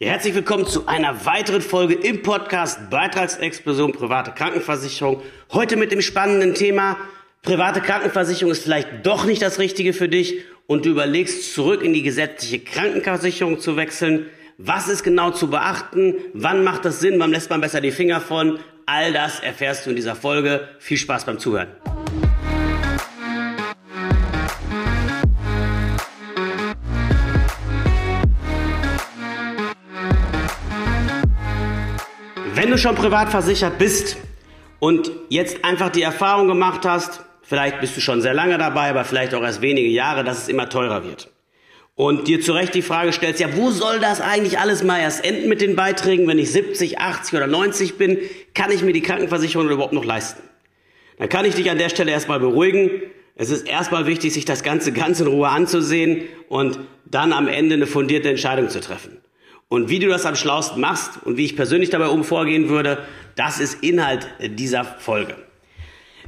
Herzlich willkommen zu einer weiteren Folge im Podcast Beitragsexplosion private Krankenversicherung. Heute mit dem spannenden Thema private Krankenversicherung ist vielleicht doch nicht das Richtige für dich und du überlegst zurück in die gesetzliche Krankenversicherung zu wechseln. Was ist genau zu beachten? Wann macht das Sinn? Wann lässt man besser die Finger von? All das erfährst du in dieser Folge. Viel Spaß beim Zuhören. Wenn du schon privat versichert bist und jetzt einfach die Erfahrung gemacht hast, vielleicht bist du schon sehr lange dabei, aber vielleicht auch erst wenige Jahre, dass es immer teurer wird. Und dir zu Recht die Frage stellst, ja, wo soll das eigentlich alles mal erst enden mit den Beiträgen, wenn ich 70, 80 oder 90 bin? Kann ich mir die Krankenversicherung überhaupt noch leisten? Dann kann ich dich an der Stelle erstmal beruhigen. Es ist erstmal wichtig, sich das Ganze ganz in Ruhe anzusehen und dann am Ende eine fundierte Entscheidung zu treffen. Und wie du das am schlausten machst und wie ich persönlich dabei um vorgehen würde, das ist Inhalt dieser Folge.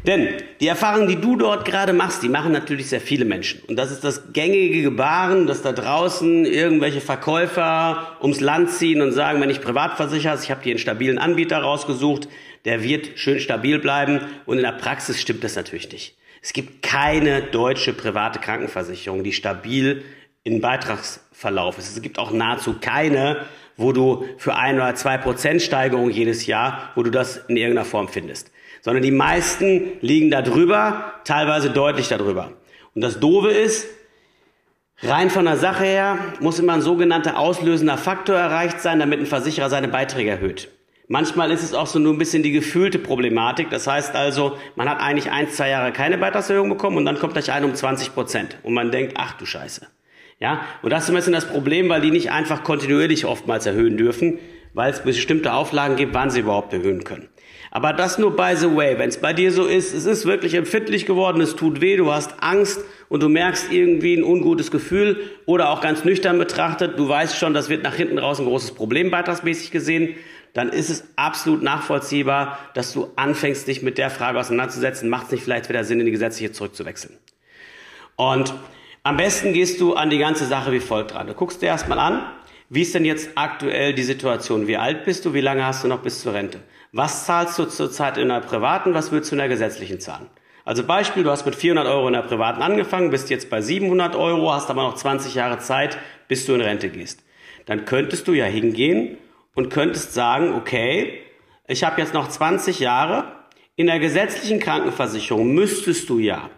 Denn die Erfahrungen, die du dort gerade machst, die machen natürlich sehr viele Menschen. Und das ist das gängige Gebaren, dass da draußen irgendwelche Verkäufer ums Land ziehen und sagen, wenn ich privat versichert, ich habe dir einen stabilen Anbieter rausgesucht, der wird schön stabil bleiben. Und in der Praxis stimmt das natürlich nicht. Es gibt keine deutsche private Krankenversicherung, die stabil in Beitragsverlauf ist. Es gibt auch nahezu keine, wo du für ein oder zwei Prozent Steigerung jedes Jahr, wo du das in irgendeiner Form findest. Sondern die meisten liegen da drüber, teilweise deutlich darüber. Und das Doofe ist, rein von der Sache her muss immer ein sogenannter auslösender Faktor erreicht sein, damit ein Versicherer seine Beiträge erhöht. Manchmal ist es auch so nur ein bisschen die gefühlte Problematik. Das heißt also, man hat eigentlich ein, zwei Jahre keine Beitragserhöhung bekommen und dann kommt gleich eine um 20 Prozent. Und man denkt, ach du Scheiße. Ja, und das ist ein bisschen das Problem, weil die nicht einfach kontinuierlich oftmals erhöhen dürfen, weil es bestimmte Auflagen gibt, wann sie überhaupt erhöhen können. Aber das nur by the way, wenn es bei dir so ist, es ist wirklich empfindlich geworden, es tut weh, du hast Angst und du merkst irgendwie ein ungutes Gefühl oder auch ganz nüchtern betrachtet, du weißt schon, das wird nach hinten raus ein großes Problem beitragsmäßig gesehen, dann ist es absolut nachvollziehbar, dass du anfängst, dich mit der Frage auseinanderzusetzen, macht es nicht vielleicht wieder Sinn, in die gesetzliche zurückzuwechseln. Und am besten gehst du an die ganze Sache wie folgt dran. Du guckst dir erstmal an, wie ist denn jetzt aktuell die Situation? Wie alt bist du? Wie lange hast du noch bis zur Rente? Was zahlst du zurzeit in der privaten? Was würdest du in der gesetzlichen zahlen? Also Beispiel, du hast mit 400 Euro in der privaten angefangen, bist jetzt bei 700 Euro, hast aber noch 20 Jahre Zeit, bis du in Rente gehst. Dann könntest du ja hingehen und könntest sagen, okay, ich habe jetzt noch 20 Jahre. In der gesetzlichen Krankenversicherung müsstest du ja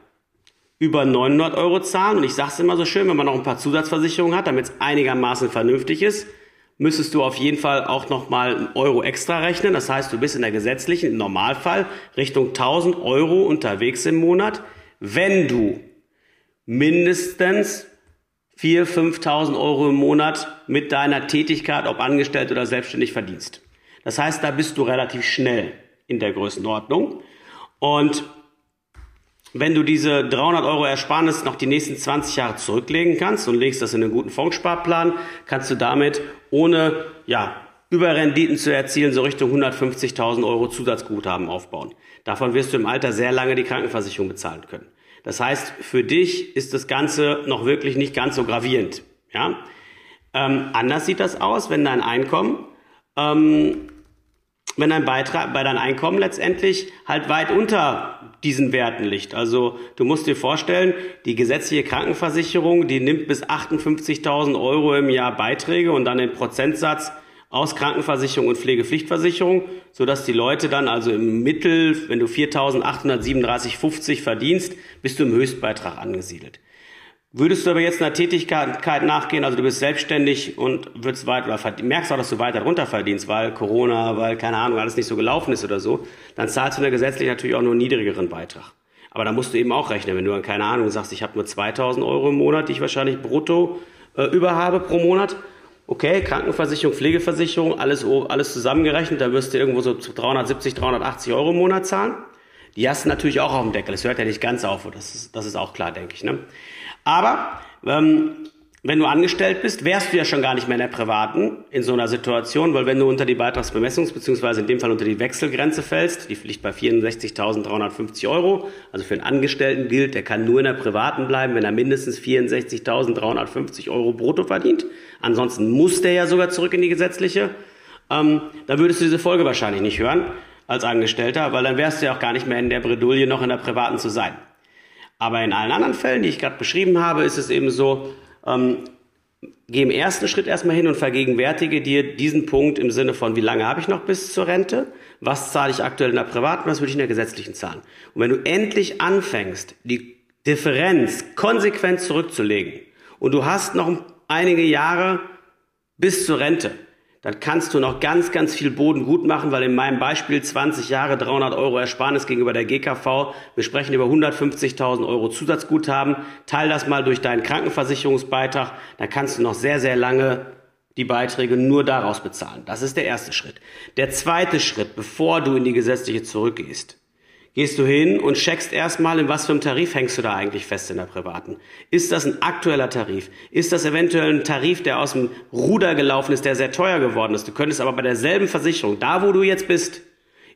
über 900 Euro zahlen. Und ich sage es immer so schön, wenn man noch ein paar Zusatzversicherungen hat, damit es einigermaßen vernünftig ist, müsstest du auf jeden Fall auch nochmal einen Euro extra rechnen. Das heißt, du bist in der gesetzlichen, im Normalfall, Richtung 1000 Euro unterwegs im Monat, wenn du mindestens 4.000, 5.000 Euro im Monat mit deiner Tätigkeit, ob angestellt oder selbstständig, verdienst. Das heißt, da bist du relativ schnell in der Größenordnung. Und wenn du diese 300 Euro Ersparnis noch die nächsten 20 Jahre zurücklegen kannst und legst das in einen guten Fondssparplan, kannst du damit ohne ja, Überrenditen zu erzielen so Richtung 150.000 Euro Zusatzguthaben aufbauen. Davon wirst du im Alter sehr lange die Krankenversicherung bezahlen können. Das heißt, für dich ist das Ganze noch wirklich nicht ganz so gravierend. Ja? Ähm, anders sieht das aus, wenn dein Einkommen ähm, wenn dein Beitrag bei deinem Einkommen letztendlich halt weit unter diesen Werten liegt. Also du musst dir vorstellen, die gesetzliche Krankenversicherung, die nimmt bis 58.000 Euro im Jahr Beiträge und dann den Prozentsatz aus Krankenversicherung und Pflegepflichtversicherung, sodass die Leute dann also im Mittel, wenn du 4.837,50 verdienst, bist du im Höchstbeitrag angesiedelt. Würdest du aber jetzt einer Tätigkeit nachgehen, also du bist selbstständig und würdest weiter, oder merkst auch, dass du weiter drunter verdienst, weil Corona, weil keine Ahnung, alles nicht so gelaufen ist oder so, dann zahlst du in der gesetzlich natürlich auch nur einen niedrigeren Beitrag. Aber da musst du eben auch rechnen, wenn du dann keine Ahnung sagst, ich habe nur 2000 Euro im Monat, die ich wahrscheinlich brutto äh, überhabe pro Monat. Okay, Krankenversicherung, Pflegeversicherung, alles, alles zusammengerechnet, da wirst du irgendwo so 370, 380 Euro im Monat zahlen. Die hast du natürlich auch auf dem Deckel. Das hört ja nicht ganz auf, das ist, das ist auch klar, denke ich. Ne? Aber ähm, wenn du angestellt bist, wärst du ja schon gar nicht mehr in der privaten in so einer Situation, weil wenn du unter die Beitragsbemessungs- bzw. in dem Fall unter die Wechselgrenze fällst, die liegt bei 64.350 Euro, also für einen Angestellten gilt, der kann nur in der privaten bleiben, wenn er mindestens 64.350 Euro brutto verdient. Ansonsten muss der ja sogar zurück in die gesetzliche. Ähm, dann würdest du diese Folge wahrscheinlich nicht hören als Angestellter, weil dann wärst du ja auch gar nicht mehr in der Bredouille, noch in der privaten zu sein. Aber in allen anderen Fällen, die ich gerade beschrieben habe, ist es eben so, ähm, geh im ersten Schritt erstmal hin und vergegenwärtige dir diesen Punkt im Sinne von, wie lange habe ich noch bis zur Rente? Was zahle ich aktuell in der privaten, was würde ich in der gesetzlichen zahlen? Und wenn du endlich anfängst, die Differenz konsequent zurückzulegen und du hast noch einige Jahre bis zur Rente, dann kannst du noch ganz, ganz viel Boden gut machen, weil in meinem Beispiel 20 Jahre 300 Euro Ersparnis gegenüber der GKV, wir sprechen über 150.000 Euro Zusatzguthaben, teil das mal durch deinen Krankenversicherungsbeitrag, dann kannst du noch sehr, sehr lange die Beiträge nur daraus bezahlen. Das ist der erste Schritt. Der zweite Schritt, bevor du in die gesetzliche zurückgehst, gehst du hin und checkst erstmal, in was für einem Tarif hängst du da eigentlich fest in der privaten. Ist das ein aktueller Tarif? Ist das eventuell ein Tarif, der aus dem Ruder gelaufen ist, der sehr teuer geworden ist? Du könntest aber bei derselben Versicherung, da wo du jetzt bist,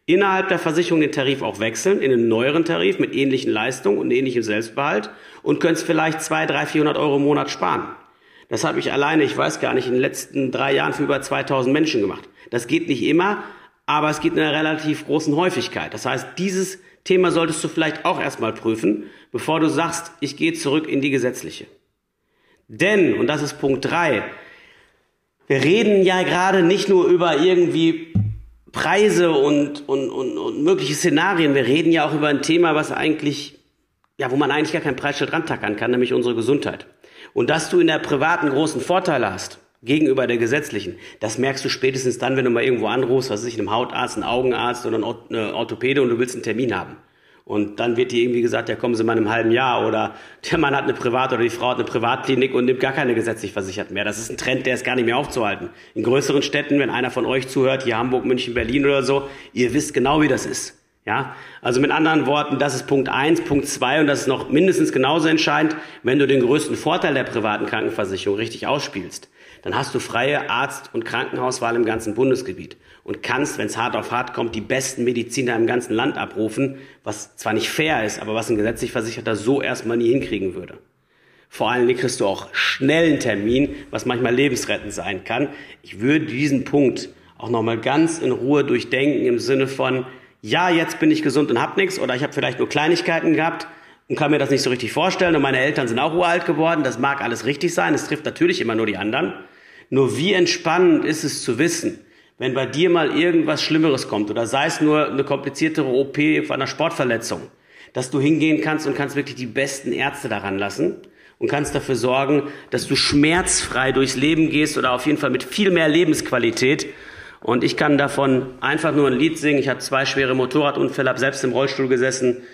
innerhalb der Versicherung den Tarif auch wechseln in einen neueren Tarif mit ähnlichen Leistungen und ähnlichem Selbstbehalt und könntest vielleicht 200, 300, 400 Euro im Monat sparen. Das habe ich alleine, ich weiß gar nicht, in den letzten drei Jahren für über 2000 Menschen gemacht. Das geht nicht immer, aber es geht in einer relativ großen Häufigkeit. Das heißt, dieses Thema solltest du vielleicht auch erstmal prüfen, bevor du sagst, ich gehe zurück in die gesetzliche. Denn, und das ist Punkt drei, wir reden ja gerade nicht nur über irgendwie Preise und, und, und, und mögliche Szenarien, wir reden ja auch über ein Thema, was eigentlich, ja, wo man eigentlich gar kein Preisschild rantackern kann, nämlich unsere Gesundheit. Und dass du in der privaten großen Vorteile hast, gegenüber der gesetzlichen. Das merkst du spätestens dann, wenn du mal irgendwo anrufst, was weiß ich, einem Hautarzt, einem Augenarzt oder einem Orthopäde und du willst einen Termin haben. Und dann wird dir irgendwie gesagt, ja, kommen Sie mal in einem halben Jahr oder der Mann hat eine Privat- oder die Frau hat eine Privatklinik und nimmt gar keine gesetzlich versichert mehr. Das ist ein Trend, der ist gar nicht mehr aufzuhalten. In größeren Städten, wenn einer von euch zuhört, hier Hamburg, München, Berlin oder so, ihr wisst genau, wie das ist. Ja, also mit anderen Worten, das ist Punkt eins, Punkt zwei und das ist noch mindestens genauso entscheidend, wenn du den größten Vorteil der privaten Krankenversicherung richtig ausspielst dann hast du freie Arzt- und Krankenhauswahl im ganzen Bundesgebiet und kannst, wenn es hart auf hart kommt, die besten Mediziner im ganzen Land abrufen, was zwar nicht fair ist, aber was ein gesetzlich Versicherter so erstmal nie hinkriegen würde. Vor allen Dingen kriegst du auch schnell einen Termin, was manchmal lebensrettend sein kann. Ich würde diesen Punkt auch nochmal ganz in Ruhe durchdenken im Sinne von, ja, jetzt bin ich gesund und hab nichts oder ich habe vielleicht nur Kleinigkeiten gehabt und kann mir das nicht so richtig vorstellen und meine Eltern sind auch uralt geworden. Das mag alles richtig sein, es trifft natürlich immer nur die anderen. Nur wie entspannend ist es zu wissen, wenn bei dir mal irgendwas Schlimmeres kommt oder sei es nur eine kompliziertere OP von einer Sportverletzung, dass du hingehen kannst und kannst wirklich die besten Ärzte daran lassen und kannst dafür sorgen, dass du schmerzfrei durchs Leben gehst oder auf jeden Fall mit viel mehr Lebensqualität. Und ich kann davon einfach nur ein Lied singen. Ich habe zwei schwere Motorradunfälle, habe selbst im Rollstuhl gesessen,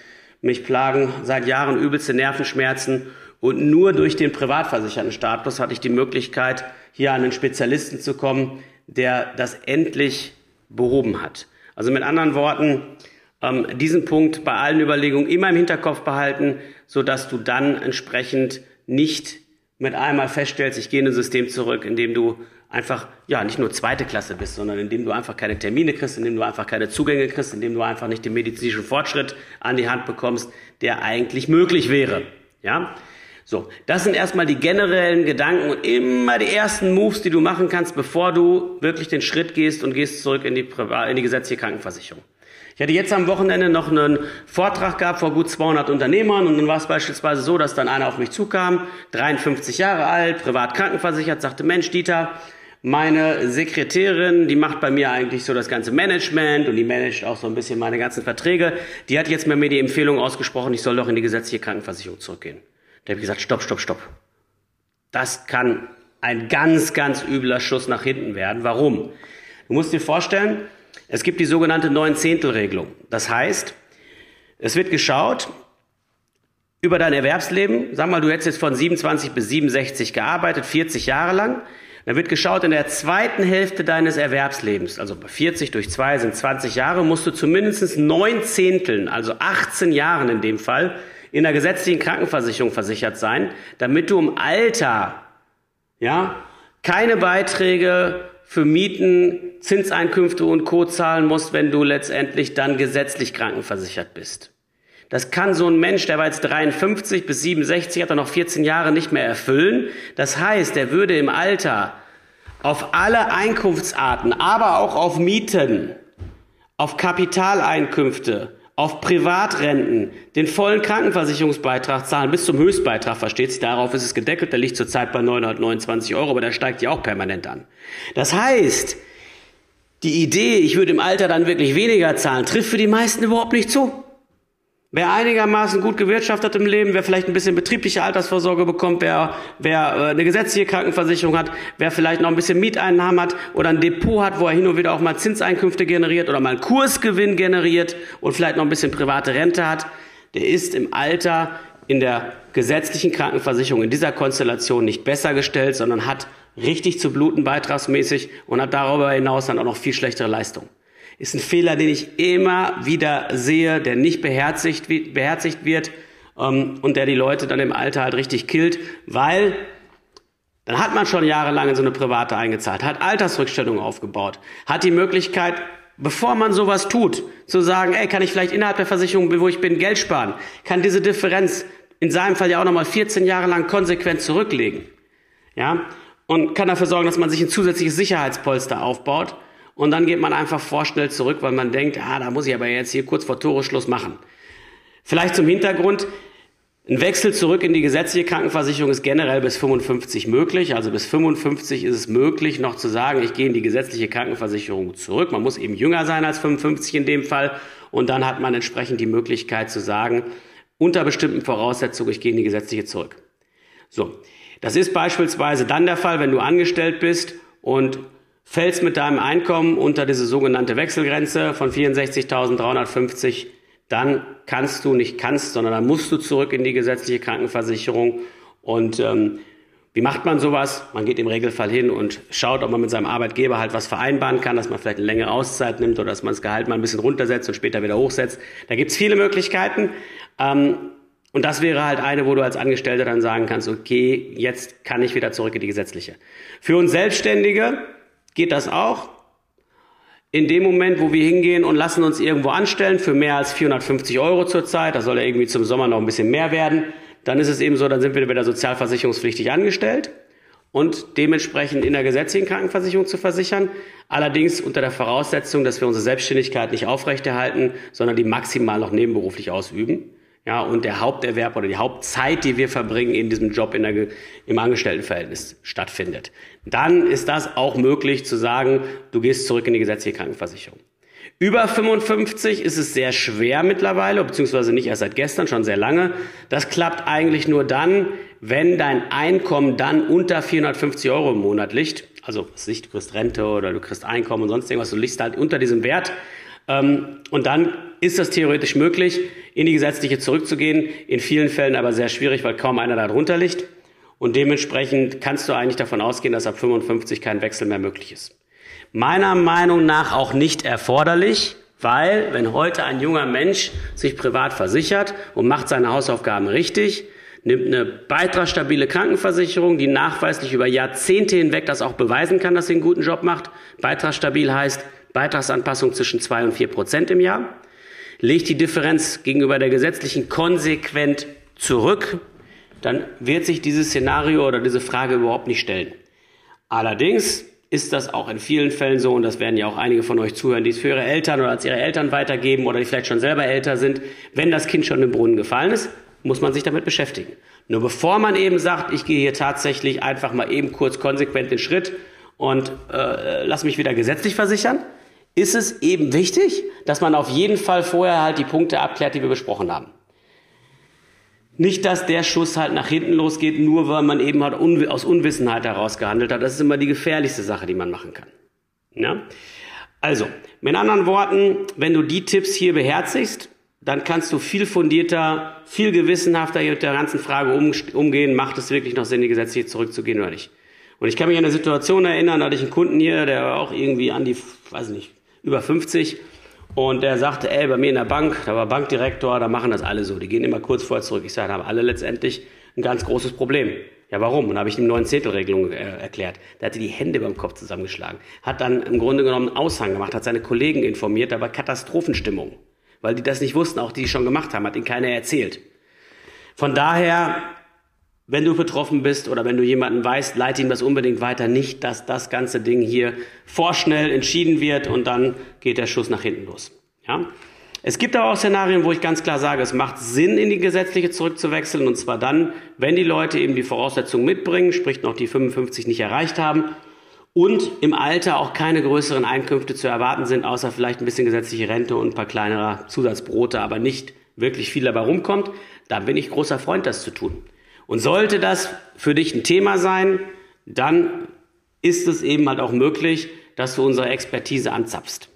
mich plagen seit Jahren übelste Nervenschmerzen und nur durch den privatversicherten Status hatte ich die Möglichkeit, hier an einen Spezialisten zu kommen, der das endlich behoben hat. Also mit anderen Worten, ähm, diesen Punkt bei allen Überlegungen immer im Hinterkopf behalten, so dass du dann entsprechend nicht mit einmal feststellst, ich gehe in ein System zurück, in dem du einfach, ja, nicht nur zweite Klasse bist, sondern in dem du einfach keine Termine kriegst, in dem du einfach keine Zugänge kriegst, in dem du einfach nicht den medizinischen Fortschritt an die Hand bekommst, der eigentlich möglich wäre. Ja? So, das sind erstmal die generellen Gedanken und immer die ersten Moves, die du machen kannst, bevor du wirklich den Schritt gehst und gehst zurück in die, in die gesetzliche Krankenversicherung. Ich hatte jetzt am Wochenende noch einen Vortrag gehabt vor gut 200 Unternehmern und dann war es beispielsweise so, dass dann einer auf mich zukam, 53 Jahre alt, privat krankenversichert, sagte, Mensch, Dieter, meine Sekretärin, die macht bei mir eigentlich so das ganze Management und die managt auch so ein bisschen meine ganzen Verträge. Die hat jetzt mir die Empfehlung ausgesprochen, ich soll doch in die gesetzliche Krankenversicherung zurückgehen. Da habe ich gesagt, stopp, stopp, stopp. Das kann ein ganz, ganz übler Schuss nach hinten werden. Warum? Du musst dir vorstellen, es gibt die sogenannte Neunzehntelregelung. Das heißt, es wird geschaut über dein Erwerbsleben. Sag mal, du hättest jetzt von 27 bis 67 gearbeitet, 40 Jahre lang. Dann wird geschaut, in der zweiten Hälfte deines Erwerbslebens, also bei 40 durch 2 sind 20 Jahre, musst du zumindest neun Zehnteln, also 18 Jahren in dem Fall, in der gesetzlichen Krankenversicherung versichert sein, damit du im Alter Ja? Keine Beiträge für Mieten, Zinseinkünfte und Co. zahlen musst, wenn du letztendlich dann gesetzlich krankenversichert bist. Das kann so ein Mensch, der war jetzt 53 bis 67, hat er noch 14 Jahre nicht mehr erfüllen. Das heißt, er würde im Alter auf alle Einkunftsarten, aber auch auf Mieten, auf Kapitaleinkünfte, auf Privatrenten den vollen Krankenversicherungsbeitrag zahlen, bis zum Höchstbeitrag, versteht sich, darauf ist es gedeckelt, der liegt zurzeit bei 929 Euro, aber der steigt ja auch permanent an. Das heißt, die Idee, ich würde im Alter dann wirklich weniger zahlen, trifft für die meisten überhaupt nicht zu. Wer einigermaßen gut gewirtschaftet im Leben, wer vielleicht ein bisschen betriebliche Altersvorsorge bekommt, wer, wer äh, eine gesetzliche Krankenversicherung hat, wer vielleicht noch ein bisschen Mieteinnahmen hat oder ein Depot hat, wo er hin und wieder auch mal Zinseinkünfte generiert oder mal einen Kursgewinn generiert und vielleicht noch ein bisschen private Rente hat, der ist im Alter in der gesetzlichen Krankenversicherung in dieser Konstellation nicht besser gestellt, sondern hat richtig zu bluten beitragsmäßig und hat darüber hinaus dann auch noch viel schlechtere Leistungen ist ein Fehler, den ich immer wieder sehe, der nicht beherzigt, beherzigt wird ähm, und der die Leute dann im Alter halt richtig killt, weil dann hat man schon jahrelang in so eine private eingezahlt, hat Altersrückstellungen aufgebaut, hat die Möglichkeit, bevor man sowas tut, zu sagen, ey, kann ich vielleicht innerhalb der Versicherung, wo ich bin, Geld sparen, kann diese Differenz in seinem Fall ja auch nochmal 14 Jahre lang konsequent zurücklegen. Ja, und kann dafür sorgen, dass man sich ein zusätzliches Sicherheitspolster aufbaut und dann geht man einfach vorschnell zurück, weil man denkt, ah, da muss ich aber jetzt hier kurz vor Toreschluss machen. Vielleicht zum Hintergrund, ein Wechsel zurück in die gesetzliche Krankenversicherung ist generell bis 55 möglich. Also bis 55 ist es möglich, noch zu sagen, ich gehe in die gesetzliche Krankenversicherung zurück. Man muss eben jünger sein als 55 in dem Fall. Und dann hat man entsprechend die Möglichkeit zu sagen, unter bestimmten Voraussetzungen, ich gehe in die gesetzliche zurück. So. Das ist beispielsweise dann der Fall, wenn du angestellt bist und fällst mit deinem Einkommen unter diese sogenannte Wechselgrenze von 64.350, dann kannst du nicht kannst, sondern dann musst du zurück in die gesetzliche Krankenversicherung. Und ähm, wie macht man sowas? Man geht im Regelfall hin und schaut, ob man mit seinem Arbeitgeber halt was vereinbaren kann, dass man vielleicht eine längere Auszeit nimmt oder dass man das Gehalt mal ein bisschen runtersetzt und später wieder hochsetzt. Da gibt's viele Möglichkeiten. Ähm, und das wäre halt eine, wo du als Angestellter dann sagen kannst, okay, jetzt kann ich wieder zurück in die gesetzliche. Für uns Selbstständige geht das auch. In dem Moment, wo wir hingehen und lassen uns irgendwo anstellen für mehr als 450 Euro zurzeit, da soll ja irgendwie zum Sommer noch ein bisschen mehr werden, dann ist es eben so, dann sind wir wieder sozialversicherungspflichtig angestellt und dementsprechend in der gesetzlichen Krankenversicherung zu versichern. Allerdings unter der Voraussetzung, dass wir unsere Selbstständigkeit nicht aufrechterhalten, sondern die maximal noch nebenberuflich ausüben. Ja, und der Haupterwerb oder die Hauptzeit, die wir verbringen in diesem Job in der, im Angestelltenverhältnis stattfindet. Dann ist das auch möglich zu sagen, du gehst zurück in die gesetzliche Krankenversicherung. Über 55 ist es sehr schwer mittlerweile, beziehungsweise nicht erst seit gestern, schon sehr lange. Das klappt eigentlich nur dann, wenn dein Einkommen dann unter 450 Euro im Monat liegt. Also, was nicht, du kriegst Rente oder du kriegst Einkommen und sonst irgendwas, du liegst halt unter diesem Wert. Ähm, und dann ist das theoretisch möglich, in die gesetzliche zurückzugehen. In vielen Fällen aber sehr schwierig, weil kaum einer da drunter liegt. Und dementsprechend kannst du eigentlich davon ausgehen, dass ab 55 kein Wechsel mehr möglich ist. Meiner Meinung nach auch nicht erforderlich, weil wenn heute ein junger Mensch sich privat versichert und macht seine Hausaufgaben richtig, nimmt eine beitragsstabile Krankenversicherung, die nachweislich über Jahrzehnte hinweg das auch beweisen kann, dass sie einen guten Job macht. Beitragsstabil heißt, Beitragsanpassung zwischen zwei und vier Prozent im Jahr, legt die Differenz gegenüber der gesetzlichen konsequent zurück, dann wird sich dieses Szenario oder diese Frage überhaupt nicht stellen. Allerdings ist das auch in vielen Fällen so, und das werden ja auch einige von euch zuhören, die es für ihre Eltern oder als ihre Eltern weitergeben oder die vielleicht schon selber älter sind. Wenn das Kind schon im Brunnen gefallen ist, muss man sich damit beschäftigen. Nur bevor man eben sagt, ich gehe hier tatsächlich einfach mal eben kurz konsequent den Schritt und äh, lass mich wieder gesetzlich versichern, ist es eben wichtig, dass man auf jeden Fall vorher halt die Punkte abklärt, die wir besprochen haben. Nicht, dass der Schuss halt nach hinten losgeht, nur weil man eben halt aus Unwissenheit heraus gehandelt hat. Das ist immer die gefährlichste Sache, die man machen kann. Ja? Also, mit anderen Worten, wenn du die Tipps hier beherzigst, dann kannst du viel fundierter, viel gewissenhafter mit der ganzen Frage umgehen, macht es wirklich noch Sinn, die gesetzliche zurückzugehen oder nicht. Und ich kann mich an eine Situation erinnern, da hatte ich einen Kunden hier, der auch irgendwie an die, weiß nicht, über 50. Und der sagte, ey, bei mir in der Bank, da war Bankdirektor, da machen das alle so. Die gehen immer kurz vorher zurück. Ich sage, da haben alle letztendlich ein ganz großes Problem. Ja, warum? Und habe ich ihm neuen Zettelregelung äh, erklärt. Der hatte die Hände beim Kopf zusammengeschlagen. Hat dann im Grunde genommen einen Aushang gemacht, hat seine Kollegen informiert, da war Katastrophenstimmung. Weil die das nicht wussten, auch die, die schon gemacht haben, hat ihnen keiner erzählt. Von daher, wenn du betroffen bist oder wenn du jemanden weißt, leite ihm das unbedingt weiter. Nicht, dass das ganze Ding hier vorschnell entschieden wird und dann geht der Schuss nach hinten los. Ja? Es gibt aber auch Szenarien, wo ich ganz klar sage, es macht Sinn, in die gesetzliche zurückzuwechseln. Und zwar dann, wenn die Leute eben die Voraussetzungen mitbringen, sprich noch die 55 nicht erreicht haben und im Alter auch keine größeren Einkünfte zu erwarten sind, außer vielleicht ein bisschen gesetzliche Rente und ein paar kleinere Zusatzbrote, aber nicht wirklich viel dabei rumkommt, dann bin ich großer Freund, das zu tun. Und sollte das für dich ein Thema sein, dann ist es eben halt auch möglich, dass du unsere Expertise anzapfst.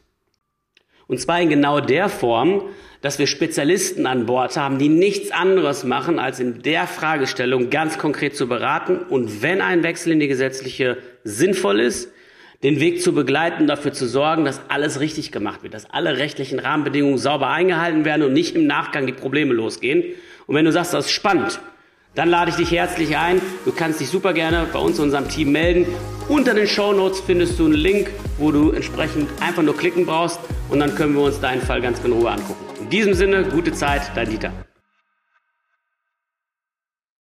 Und zwar in genau der Form, dass wir Spezialisten an Bord haben, die nichts anderes machen, als in der Fragestellung ganz konkret zu beraten und wenn ein Wechsel in die gesetzliche sinnvoll ist, den Weg zu begleiten, dafür zu sorgen, dass alles richtig gemacht wird, dass alle rechtlichen Rahmenbedingungen sauber eingehalten werden und nicht im Nachgang die Probleme losgehen. Und wenn du sagst, das ist spannend, dann lade ich dich herzlich ein. Du kannst dich super gerne bei uns in unserem Team melden. Unter den Show Notes findest du einen Link, wo du entsprechend einfach nur klicken brauchst und dann können wir uns deinen Fall ganz in Ruhe angucken. In diesem Sinne, gute Zeit, dein Dieter.